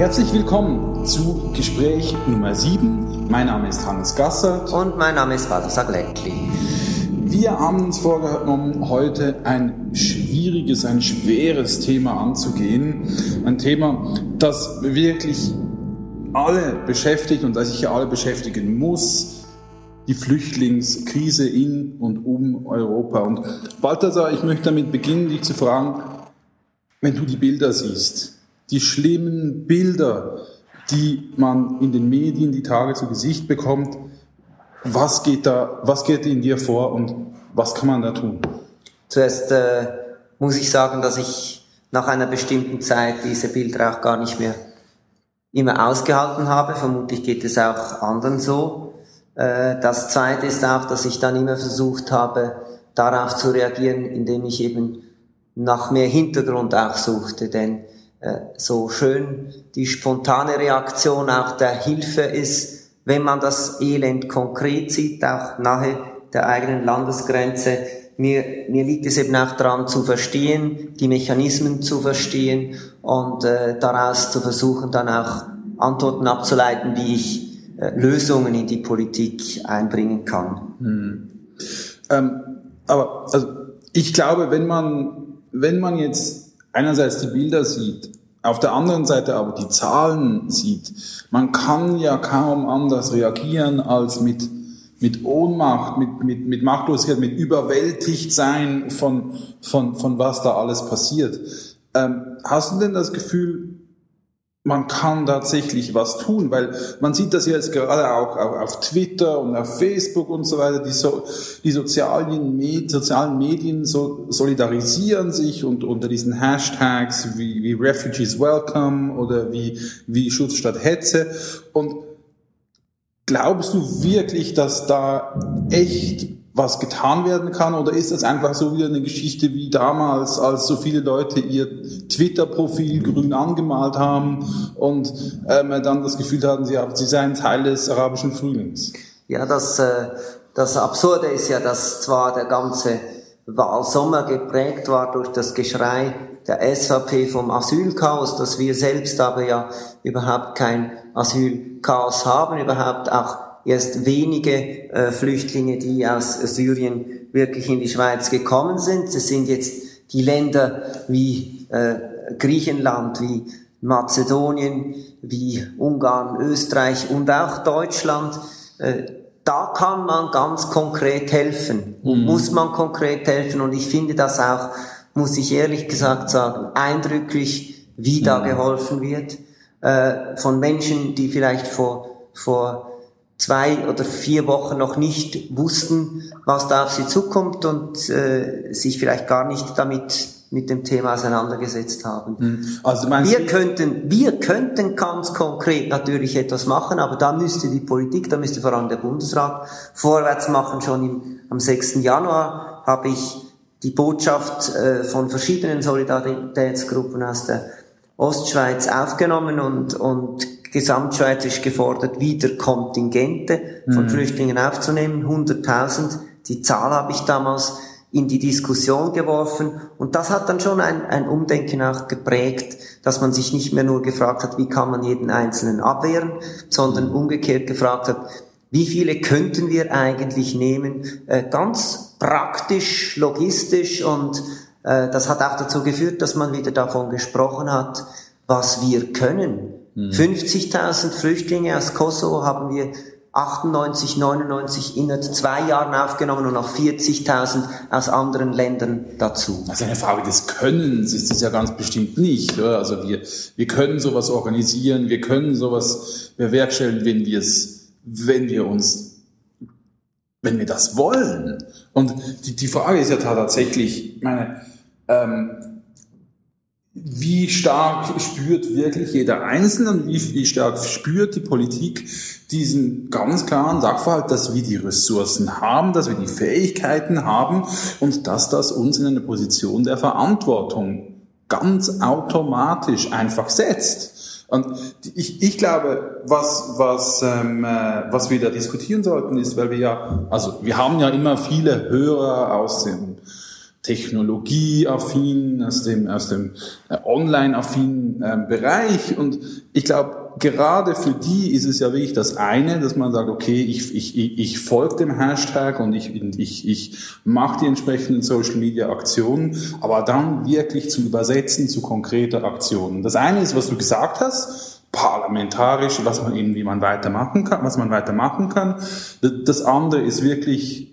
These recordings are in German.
Herzlich willkommen zu Gespräch Nummer 7. Mein Name ist Hannes Gasser. Und mein Name ist Walter Gleckli. Wir haben uns vorgenommen, heute ein schwieriges, ein schweres Thema anzugehen. Ein Thema, das wirklich alle beschäftigt und das sich ja alle beschäftigen muss. Die Flüchtlingskrise in und um Europa. Und Balthasar, ich möchte damit beginnen, dich zu fragen, wenn du die Bilder siehst, die schlimmen Bilder, die man in den Medien die Tage zu Gesicht bekommt, was geht da, was geht in dir vor und was kann man da tun? Zuerst äh, muss ich sagen, dass ich nach einer bestimmten Zeit diese Bilder auch gar nicht mehr immer ausgehalten habe. Vermutlich geht es auch anderen so. Äh, das zweite ist auch, dass ich dann immer versucht habe, darauf zu reagieren, indem ich eben nach mehr Hintergrund auch suchte. Denn so schön die spontane Reaktion auch der Hilfe ist, wenn man das Elend konkret sieht, auch nahe der eigenen Landesgrenze. Mir, mir liegt es eben auch daran zu verstehen, die Mechanismen zu verstehen und äh, daraus zu versuchen, dann auch Antworten abzuleiten, wie ich äh, Lösungen in die Politik einbringen kann. Hm. Ähm, aber also ich glaube, wenn man, wenn man jetzt einerseits die Bilder sieht, auf der anderen Seite aber die Zahlen sieht, man kann ja kaum anders reagieren als mit mit Ohnmacht, mit, mit, mit Machtlosigkeit, mit überwältigt sein von, von, von was da alles passiert. Ähm, hast du denn das Gefühl, man kann tatsächlich was tun, weil man sieht das jetzt gerade auch, auf Twitter und auf Facebook und so weiter, die, so, die sozialen, sozialen Medien so, solidarisieren sich und unter diesen Hashtags wie, wie Refugees Welcome oder wie, wie Schutz statt Hetze. Und Glaubst du wirklich, dass da echt was getan werden kann oder ist das einfach so wieder eine Geschichte wie damals, als so viele Leute ihr Twitter-Profil grün angemalt haben und ähm, dann das Gefühl hatten, sie, sie seien Teil des arabischen Frühlings? Ja, das, äh, das Absurde ist ja, dass zwar der ganze Wahlsommer geprägt war durch das Geschrei der SVP vom Asylchaos, dass wir selbst aber ja überhaupt kein Asylchaos haben, überhaupt auch erst wenige äh, Flüchtlinge, die aus Syrien wirklich in die Schweiz gekommen sind. Es sind jetzt die Länder wie äh, Griechenland, wie Mazedonien, wie Ungarn, Österreich und auch Deutschland. Äh, da kann man ganz konkret helfen, mhm. muss man konkret helfen und ich finde das auch muss ich ehrlich gesagt sagen, eindrücklich, wie da mhm. geholfen wird, äh, von Menschen, die vielleicht vor, vor zwei oder vier Wochen noch nicht wussten, was da auf sie zukommt und äh, sich vielleicht gar nicht damit mit dem Thema auseinandergesetzt haben. Mhm. Also wir könnten, wir könnten ganz konkret natürlich etwas machen, aber da müsste die Politik, da müsste vor allem der Bundesrat vorwärts machen. Schon im, am 6. Januar habe ich die Botschaft äh, von verschiedenen Solidaritätsgruppen aus der Ostschweiz aufgenommen und, und gesamtschweizerisch gefordert, wieder Kontingente von mhm. Flüchtlingen aufzunehmen, 100.000. Die Zahl habe ich damals in die Diskussion geworfen und das hat dann schon ein, ein Umdenken auch geprägt, dass man sich nicht mehr nur gefragt hat, wie kann man jeden Einzelnen abwehren, sondern umgekehrt gefragt hat, wie viele könnten wir eigentlich nehmen? Äh, ganz praktisch, logistisch und äh, das hat auch dazu geführt, dass man wieder davon gesprochen hat, was wir können. Mhm. 50.000 Flüchtlinge aus Kosovo haben wir 98, 99 innerhalb zwei Jahren aufgenommen und noch 40.000 aus anderen Ländern dazu. Also eine Frage des Könnens ist es ja ganz bestimmt nicht. Oder? Also wir, wir können sowas organisieren, wir können sowas bewerkstelligen, wenn wir es wenn wir uns, wenn wir das wollen. Und die, die Frage ist ja tatsächlich, meine, ähm, wie stark spürt wirklich jeder Einzelne und wie, wie stark spürt die Politik diesen ganz klaren Sachverhalt, dass wir die Ressourcen haben, dass wir die Fähigkeiten haben und dass das uns in eine Position der Verantwortung ganz automatisch einfach setzt. Und ich, ich glaube, was, was, ähm, äh, was wir da diskutieren sollten, ist, weil wir ja, also wir haben ja immer viele Hörer aus den technologieaffinen, aus dem, aus dem äh, online-affinen äh, Bereich. Und ich glaube, gerade für die ist es ja wirklich das eine, dass man sagt, okay, ich, ich, ich, ich folge dem Hashtag und ich, ich, ich mache die entsprechenden Social-Media-Aktionen, aber dann wirklich zu übersetzen zu konkreter Aktionen. Das eine ist, was du gesagt hast, parlamentarisch, was man eben, wie man weitermachen kann, was man weitermachen kann. Das andere ist wirklich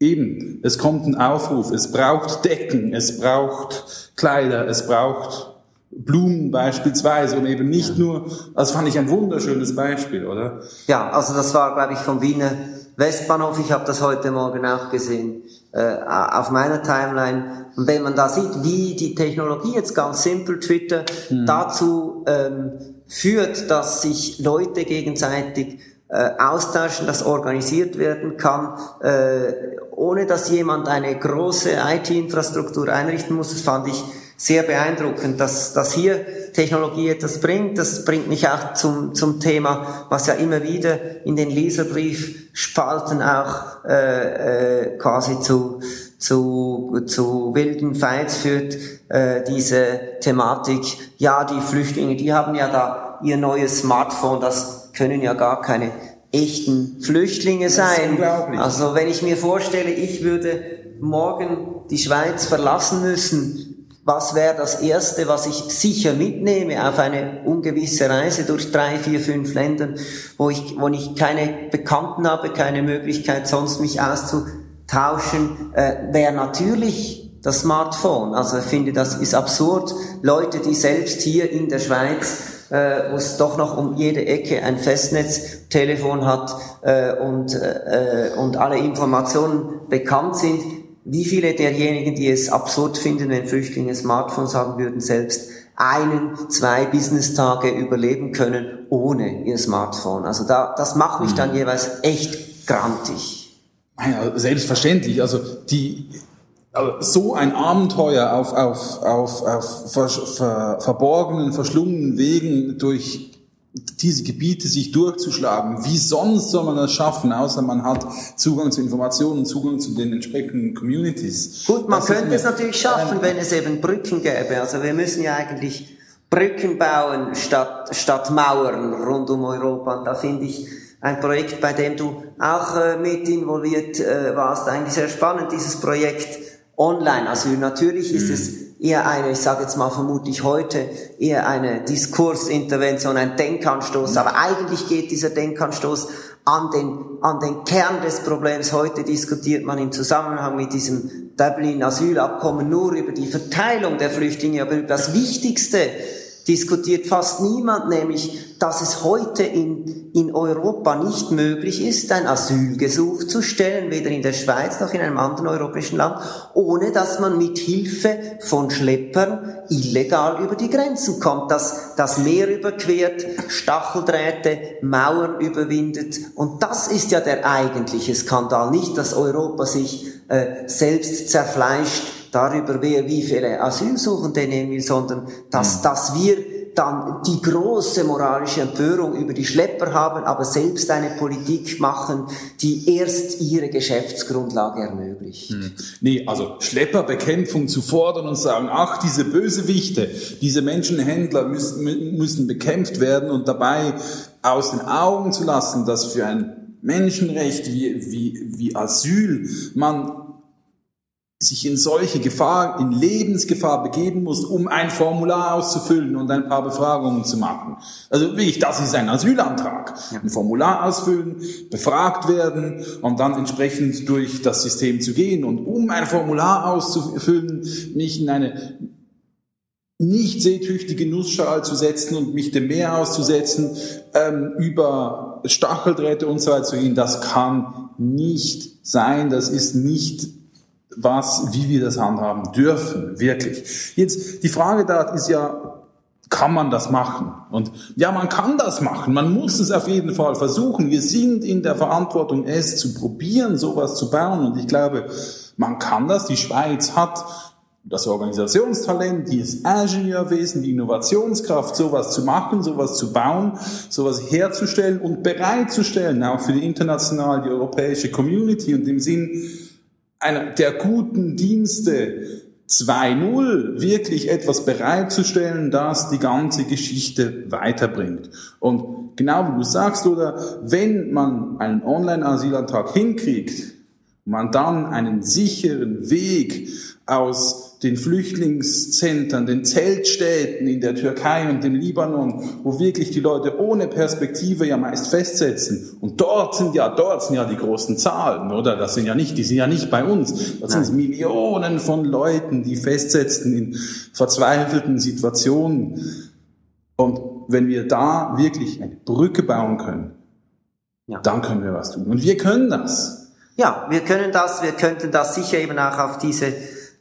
eben, es kommt ein Aufruf, es braucht Decken, es braucht Kleider, es braucht Blumen beispielsweise und eben nicht ja. nur, das fand ich ein wunderschönes Beispiel, oder? Ja, also das war, glaube ich, vom Wiener Westbahnhof, ich habe das heute Morgen auch gesehen, äh, auf meiner Timeline. Und wenn man da sieht, wie die Technologie jetzt ganz simpel, Twitter, mhm. dazu ähm, führt, dass sich Leute gegenseitig äh, austauschen, dass organisiert werden kann, äh, ohne dass jemand eine große IT-Infrastruktur einrichten muss, das fand ich sehr beeindruckend, dass, dass hier Technologie etwas bringt. Das bringt mich auch zum, zum Thema, was ja immer wieder in den Leserbriefspalten auch äh, äh, quasi zu, zu, zu wilden Fights führt, äh, diese Thematik. Ja, die Flüchtlinge, die haben ja da ihr neues Smartphone, das können ja gar keine echten Flüchtlinge sein. Also wenn ich mir vorstelle, ich würde morgen die Schweiz verlassen müssen, was wäre das Erste, was ich sicher mitnehme auf eine ungewisse Reise durch drei, vier, fünf Länder, wo ich, wo ich keine Bekannten habe, keine Möglichkeit sonst mich auszutauschen, äh, wäre natürlich das Smartphone. Also ich finde, das ist absurd. Leute, die selbst hier in der Schweiz äh, wo es doch noch um jede Ecke ein Festnetztelefon hat äh, und, äh, und alle Informationen bekannt sind, wie viele derjenigen, die es absurd finden, wenn Flüchtlinge Smartphones haben würden, selbst einen, zwei Business-Tage überleben können ohne ihr Smartphone. Also da, das macht mich dann mhm. jeweils echt grantig. Ja, selbstverständlich. Also die, so ein Abenteuer auf, auf, auf, auf ver, ver, verborgenen, verschlungenen Wegen durch diese Gebiete sich durchzuschlagen. Wie sonst soll man das schaffen, außer man hat Zugang zu Informationen, Zugang zu den entsprechenden Communities. Gut, man das könnte es natürlich schaffen, wenn es eben Brücken gäbe. Also wir müssen ja eigentlich Brücken bauen statt, statt Mauern rund um Europa. Und da finde ich ein Projekt, bei dem du auch äh, mit involviert äh, warst, eigentlich sehr spannend, dieses Projekt Online-Asyl. Natürlich ist mhm. es eher eine, ich sage jetzt mal vermutlich heute, eher eine Diskursintervention, ein Denkanstoß. Aber eigentlich geht dieser Denkanstoß an den, an den Kern des Problems. Heute diskutiert man im Zusammenhang mit diesem Dublin-Asylabkommen nur über die Verteilung der Flüchtlinge, aber über das Wichtigste diskutiert fast niemand, nämlich, dass es heute in, in Europa nicht möglich ist, ein Asylgesuch zu stellen, weder in der Schweiz noch in einem anderen europäischen Land, ohne dass man mit Hilfe von Schleppern illegal über die Grenzen kommt, dass das Meer überquert, Stacheldrähte, Mauern überwindet. Und das ist ja der eigentliche Skandal, nicht, dass Europa sich äh, selbst zerfleischt darüber, wer wie viele Asylsuchende nehmen will, sondern dass, mhm. dass wir dann die große moralische Empörung über die Schlepper haben, aber selbst eine Politik machen, die erst ihre Geschäftsgrundlage ermöglicht. Hm. Nee, also Schlepperbekämpfung zu fordern und sagen, ach, diese Bösewichte, diese Menschenhändler müssen, müssen bekämpft werden und dabei aus den Augen zu lassen, dass für ein Menschenrecht wie, wie, wie Asyl man sich in solche Gefahr, in Lebensgefahr begeben muss, um ein Formular auszufüllen und ein paar Befragungen zu machen. Also wirklich, das ist ein Asylantrag. Ein Formular ausfüllen, befragt werden und dann entsprechend durch das System zu gehen. Und um ein Formular auszufüllen, mich in eine nicht seetüchtige Nussschale zu setzen und mich dem Meer auszusetzen, ähm, über Stacheldrähte und so weiter zu gehen, das kann nicht sein, das ist nicht was, wie wir das handhaben dürfen, wirklich. Jetzt, die Frage da ist ja, kann man das machen? Und ja, man kann das machen. Man muss es auf jeden Fall versuchen. Wir sind in der Verantwortung, es zu probieren, sowas zu bauen. Und ich glaube, man kann das. Die Schweiz hat das Organisationstalent, dieses Ingenieurwesen, die Innovationskraft, sowas zu machen, sowas zu bauen, sowas herzustellen und bereitzustellen, auch für die internationale, die europäische Community und im Sinn, einer der guten Dienste 2.0 wirklich etwas bereitzustellen, das die ganze Geschichte weiterbringt. Und genau wie du sagst, oder wenn man einen Online-Asylantrag hinkriegt, man dann einen sicheren Weg aus den Flüchtlingszentren, den Zeltstädten in der Türkei und im Libanon, wo wirklich die Leute ohne Perspektive ja meist festsetzen. Und dort sind ja, dort sind ja die großen Zahlen, oder? Das sind ja nicht, die sind ja nicht bei uns. Das sind Millionen von Leuten, die festsetzen in verzweifelten Situationen. Und wenn wir da wirklich eine Brücke bauen können, ja. dann können wir was tun. Und wir können das. Ja, wir können das. Wir könnten das sicher eben auch auf diese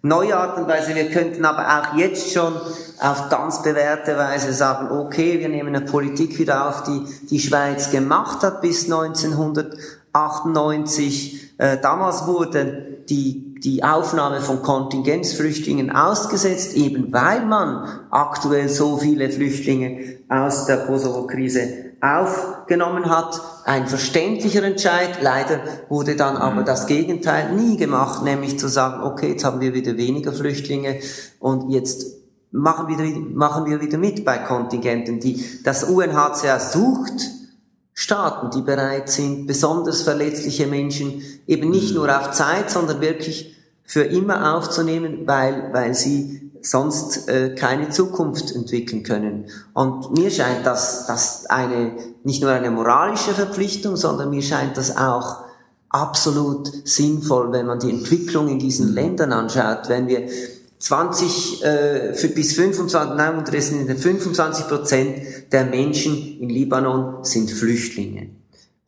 neue Art und Weise. Wir könnten aber auch jetzt schon auf ganz bewährte Weise sagen, okay, wir nehmen eine Politik wieder auf, die die Schweiz gemacht hat bis 1998. Äh, damals wurde die, die Aufnahme von Kontingenzflüchtlingen ausgesetzt, eben weil man aktuell so viele Flüchtlinge aus der Kosovo-Krise aufgenommen hat. Ein verständlicher Entscheid. Leider wurde dann aber das Gegenteil nie gemacht, nämlich zu sagen, okay, jetzt haben wir wieder weniger Flüchtlinge und jetzt machen wir, machen wir wieder mit bei Kontingenten. Die, das UNHCR sucht Staaten, die bereit sind, besonders verletzliche Menschen eben nicht nur auf Zeit, sondern wirklich für immer aufzunehmen, weil, weil sie sonst äh, keine Zukunft entwickeln können. Und mir scheint das, das eine, nicht nur eine moralische Verpflichtung, sondern mir scheint das auch absolut sinnvoll, wenn man die Entwicklung in diesen Ländern anschaut. Wenn wir 20 äh, für bis 25, nein, unterdessen 25 Prozent der Menschen in Libanon sind Flüchtlinge.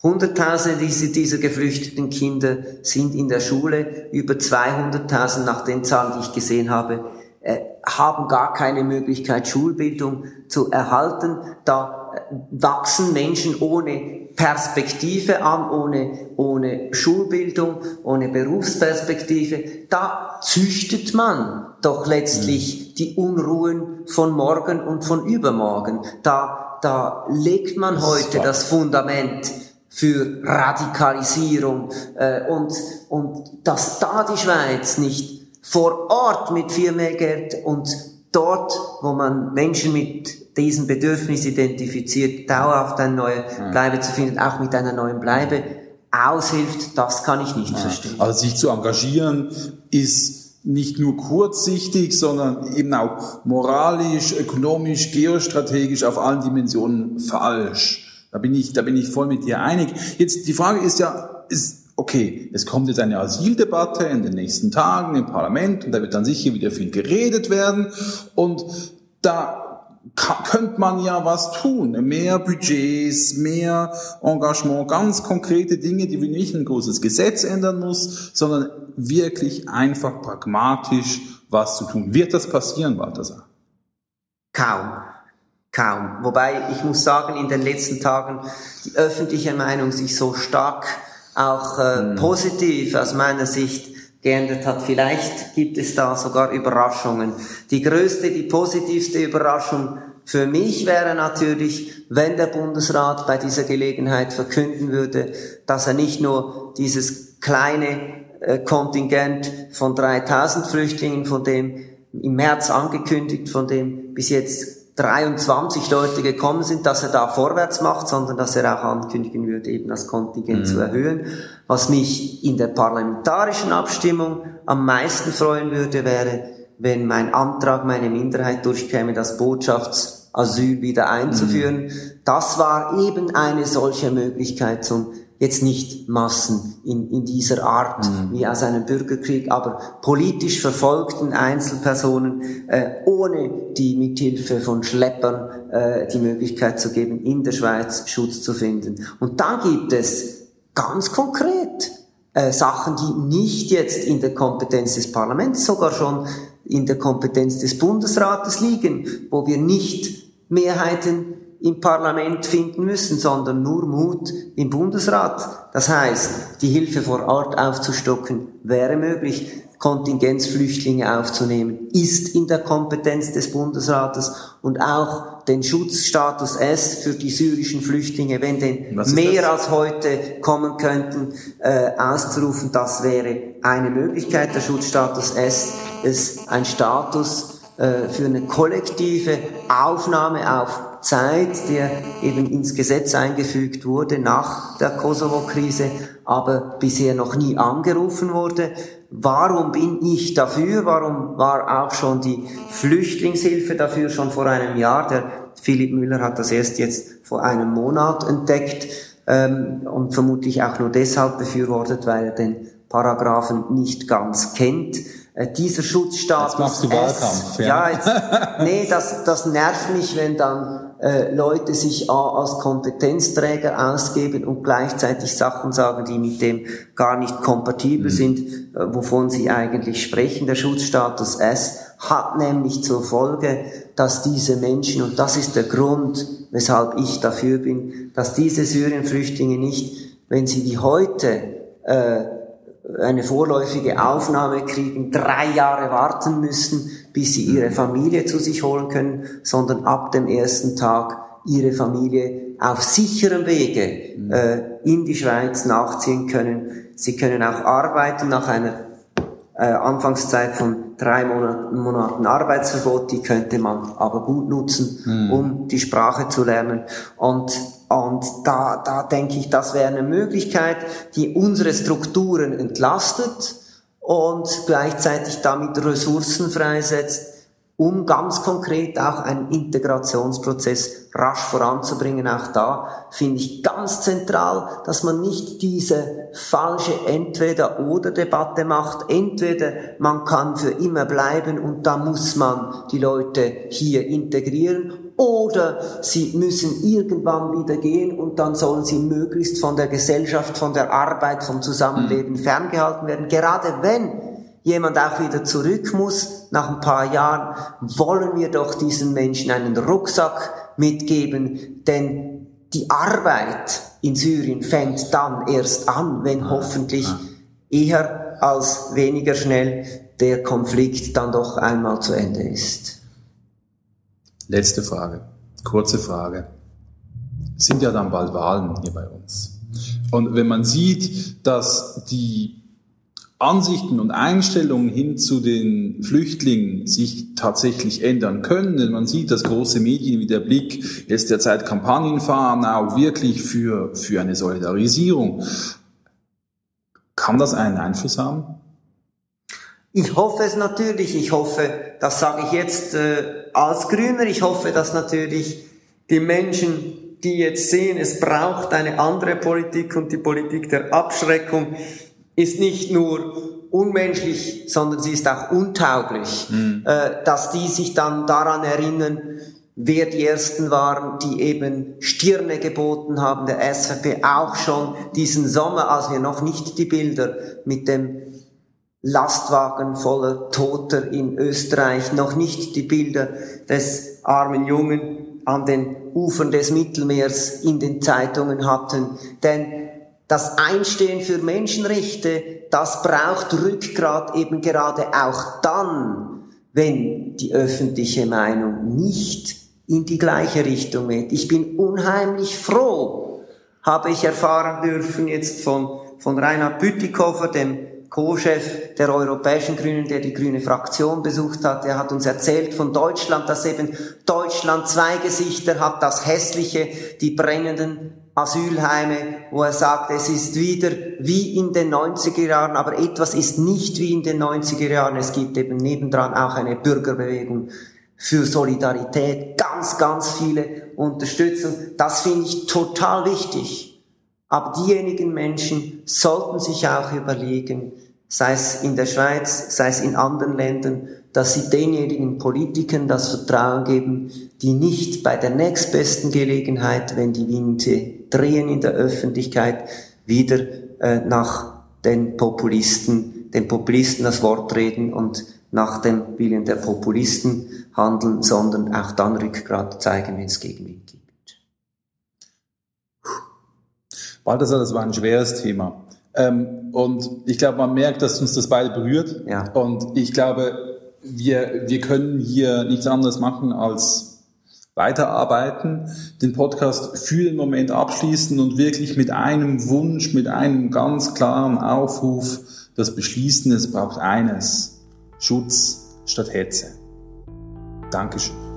Hunderttausende dieser, dieser geflüchteten Kinder sind in der Schule, über 200.000 nach den Zahlen, die ich gesehen habe, haben gar keine Möglichkeit, Schulbildung zu erhalten. Da äh, wachsen Menschen ohne Perspektive an, ohne, ohne Schulbildung, ohne Berufsperspektive. Da züchtet man doch letztlich mhm. die Unruhen von morgen und von übermorgen. Da, da legt man heute das Fundament für Radikalisierung äh, und, und dass da die Schweiz nicht vor Ort mit viel mehr Geld und dort, wo man Menschen mit diesen Bedürfnissen identifiziert, dauerhaft eine neue Bleibe zu finden, auch mit einer neuen Bleibe aushilft, das kann ich nicht ja. verstehen. Also sich zu engagieren ist nicht nur kurzsichtig, sondern eben auch moralisch, ökonomisch, geostrategisch auf allen Dimensionen falsch. Da bin ich, da bin ich voll mit dir einig. Jetzt die Frage ist ja, ist okay, es kommt jetzt eine Asyldebatte in den nächsten Tagen im Parlament und da wird dann sicher wieder viel geredet werden und da könnte man ja was tun. Mehr Budgets, mehr Engagement, ganz konkrete Dinge, die wir nicht ein großes Gesetz ändern muss, sondern wirklich einfach pragmatisch was zu tun. Wird das passieren, Balthasar? Kaum. Kaum. Wobei ich muss sagen, in den letzten Tagen die öffentliche Meinung sich so stark auch äh, mhm. positiv aus meiner Sicht geändert hat. Vielleicht gibt es da sogar Überraschungen. Die größte, die positivste Überraschung für mich wäre natürlich, wenn der Bundesrat bei dieser Gelegenheit verkünden würde, dass er nicht nur dieses kleine äh, Kontingent von 3000 Flüchtlingen, von dem im März angekündigt, von dem bis jetzt 23 Leute gekommen sind, dass er da vorwärts macht, sondern dass er auch ankündigen würde, eben das Kontingent mhm. zu erhöhen. Was mich in der parlamentarischen Abstimmung am meisten freuen würde, wäre, wenn mein Antrag, meine Minderheit durchkäme, das Botschaftsasyl wieder einzuführen. Mhm. Das war eben eine solche Möglichkeit zum jetzt nicht Massen in, in dieser Art mhm. wie aus einem Bürgerkrieg, aber politisch verfolgten Einzelpersonen äh, ohne die Mithilfe von Schleppern äh, die Möglichkeit zu geben, in der Schweiz Schutz zu finden. Und dann gibt es ganz konkret äh, Sachen, die nicht jetzt in der Kompetenz des Parlaments, sogar schon in der Kompetenz des Bundesrates liegen, wo wir nicht Mehrheiten im Parlament finden müssen, sondern nur Mut im Bundesrat. Das heißt, die Hilfe vor Ort aufzustocken wäre möglich. Kontingenzflüchtlinge aufzunehmen, ist in der Kompetenz des Bundesrates und auch den Schutzstatus S für die syrischen Flüchtlinge, wenn denn mehr das? als heute kommen könnten, äh, auszurufen, das wäre eine Möglichkeit. Der Schutzstatus S ist ein Status äh, für eine kollektive Aufnahme auf Zeit, der eben ins Gesetz eingefügt wurde nach der Kosovo-Krise, aber bisher noch nie angerufen wurde. Warum bin ich dafür? Warum war auch schon die Flüchtlingshilfe dafür schon vor einem Jahr? Der Philipp Müller hat das erst jetzt vor einem Monat entdeckt ähm, und vermutlich auch nur deshalb befürwortet, weil er den Paragraphen nicht ganz kennt. Äh, dieser Schutzstatus. Jetzt machst du Wahlkampf. ja, ja jetzt, nee, das, das nervt mich, wenn dann äh, Leute sich als Kompetenzträger ausgeben und gleichzeitig Sachen sagen, die mit dem gar nicht kompatibel mhm. sind, äh, wovon sie eigentlich sprechen. Der Schutzstatus S hat nämlich zur Folge, dass diese Menschen, und das ist der Grund, weshalb ich dafür bin, dass diese Syrienflüchtlinge nicht, wenn sie wie heute äh, eine vorläufige Aufnahme kriegen, drei Jahre warten müssen, bis sie ihre Familie zu sich holen können, sondern ab dem ersten Tag ihre Familie auf sicherem Wege mhm. äh, in die Schweiz nachziehen können. Sie können auch arbeiten nach einer äh, Anfangszeit von drei Monaten, Monaten Arbeitsverbot, die könnte man aber gut nutzen, mhm. um die Sprache zu lernen. Und und da, da denke ich, das wäre eine Möglichkeit, die unsere Strukturen entlastet und gleichzeitig damit Ressourcen freisetzt, um ganz konkret auch einen Integrationsprozess rasch voranzubringen. Auch da finde ich ganz zentral, dass man nicht diese falsche Entweder-oder-Debatte macht. Entweder man kann für immer bleiben und da muss man die Leute hier integrieren oder sie müssen irgendwann wieder gehen und dann sollen sie möglichst von der Gesellschaft, von der Arbeit, vom Zusammenleben mhm. ferngehalten werden. Gerade wenn jemand auch wieder zurück muss, nach ein paar Jahren, wollen wir doch diesen Menschen einen Rucksack mitgeben, denn die Arbeit in Syrien fängt dann erst an, wenn hoffentlich eher als weniger schnell der Konflikt dann doch einmal zu Ende ist. Letzte Frage, kurze Frage. Es sind ja dann bald Wahlen hier bei uns. Und wenn man sieht, dass die Ansichten und Einstellungen hin zu den Flüchtlingen sich tatsächlich ändern können. Denn man sieht, dass große Medien wie der Blick jetzt derzeit Kampagnen fahren, auch wirklich für, für eine Solidarisierung. Kann das einen Einfluss haben? Ich hoffe es natürlich. Ich hoffe, das sage ich jetzt äh, als Grüner, ich hoffe, dass natürlich die Menschen, die jetzt sehen, es braucht eine andere Politik und die Politik der Abschreckung, ist nicht nur unmenschlich, sondern sie ist auch untauglich, mhm. äh, dass die sich dann daran erinnern, wer die Ersten waren, die eben Stirne geboten haben, der SVP auch schon diesen Sommer, als wir noch nicht die Bilder mit dem Lastwagen voller Toter in Österreich, noch nicht die Bilder des armen Jungen an den Ufern des Mittelmeers in den Zeitungen hatten. Denn das Einstehen für Menschenrechte, das braucht Rückgrat eben gerade auch dann, wenn die öffentliche Meinung nicht in die gleiche Richtung geht. Ich bin unheimlich froh, habe ich erfahren dürfen jetzt von, von Reinhard Bütikofer, dem Co-Chef der Europäischen Grünen, der die grüne Fraktion besucht hat, er hat uns erzählt von Deutschland, dass eben Deutschland zwei Gesichter hat, das hässliche, die brennenden Asylheime, wo er sagt, es ist wieder wie in den 90er Jahren, aber etwas ist nicht wie in den 90er Jahren. Es gibt eben nebendran auch eine Bürgerbewegung für Solidarität, ganz, ganz viele Unterstützung. Das finde ich total wichtig. Aber diejenigen Menschen sollten sich auch überlegen, sei es in der Schweiz, sei es in anderen Ländern, dass sie denjenigen Politikern das Vertrauen geben, die nicht bei der nächstbesten Gelegenheit, wenn die Winde drehen in der Öffentlichkeit, wieder äh, nach den Populisten, den Populisten das Wort reden und nach dem Willen der Populisten handeln, sondern auch dann Rückgrat zeigen, wenn es Gegenwind gibt. Balthasar, das war ein schweres Thema. Ähm, und ich glaube, man merkt, dass uns das beide berührt. Ja. Und ich glaube, wir, wir können hier nichts anderes machen als weiterarbeiten, den Podcast für den Moment abschließen und wirklich mit einem Wunsch, mit einem ganz klaren Aufruf das beschließen, es braucht eines, Schutz statt Hetze. Dankeschön.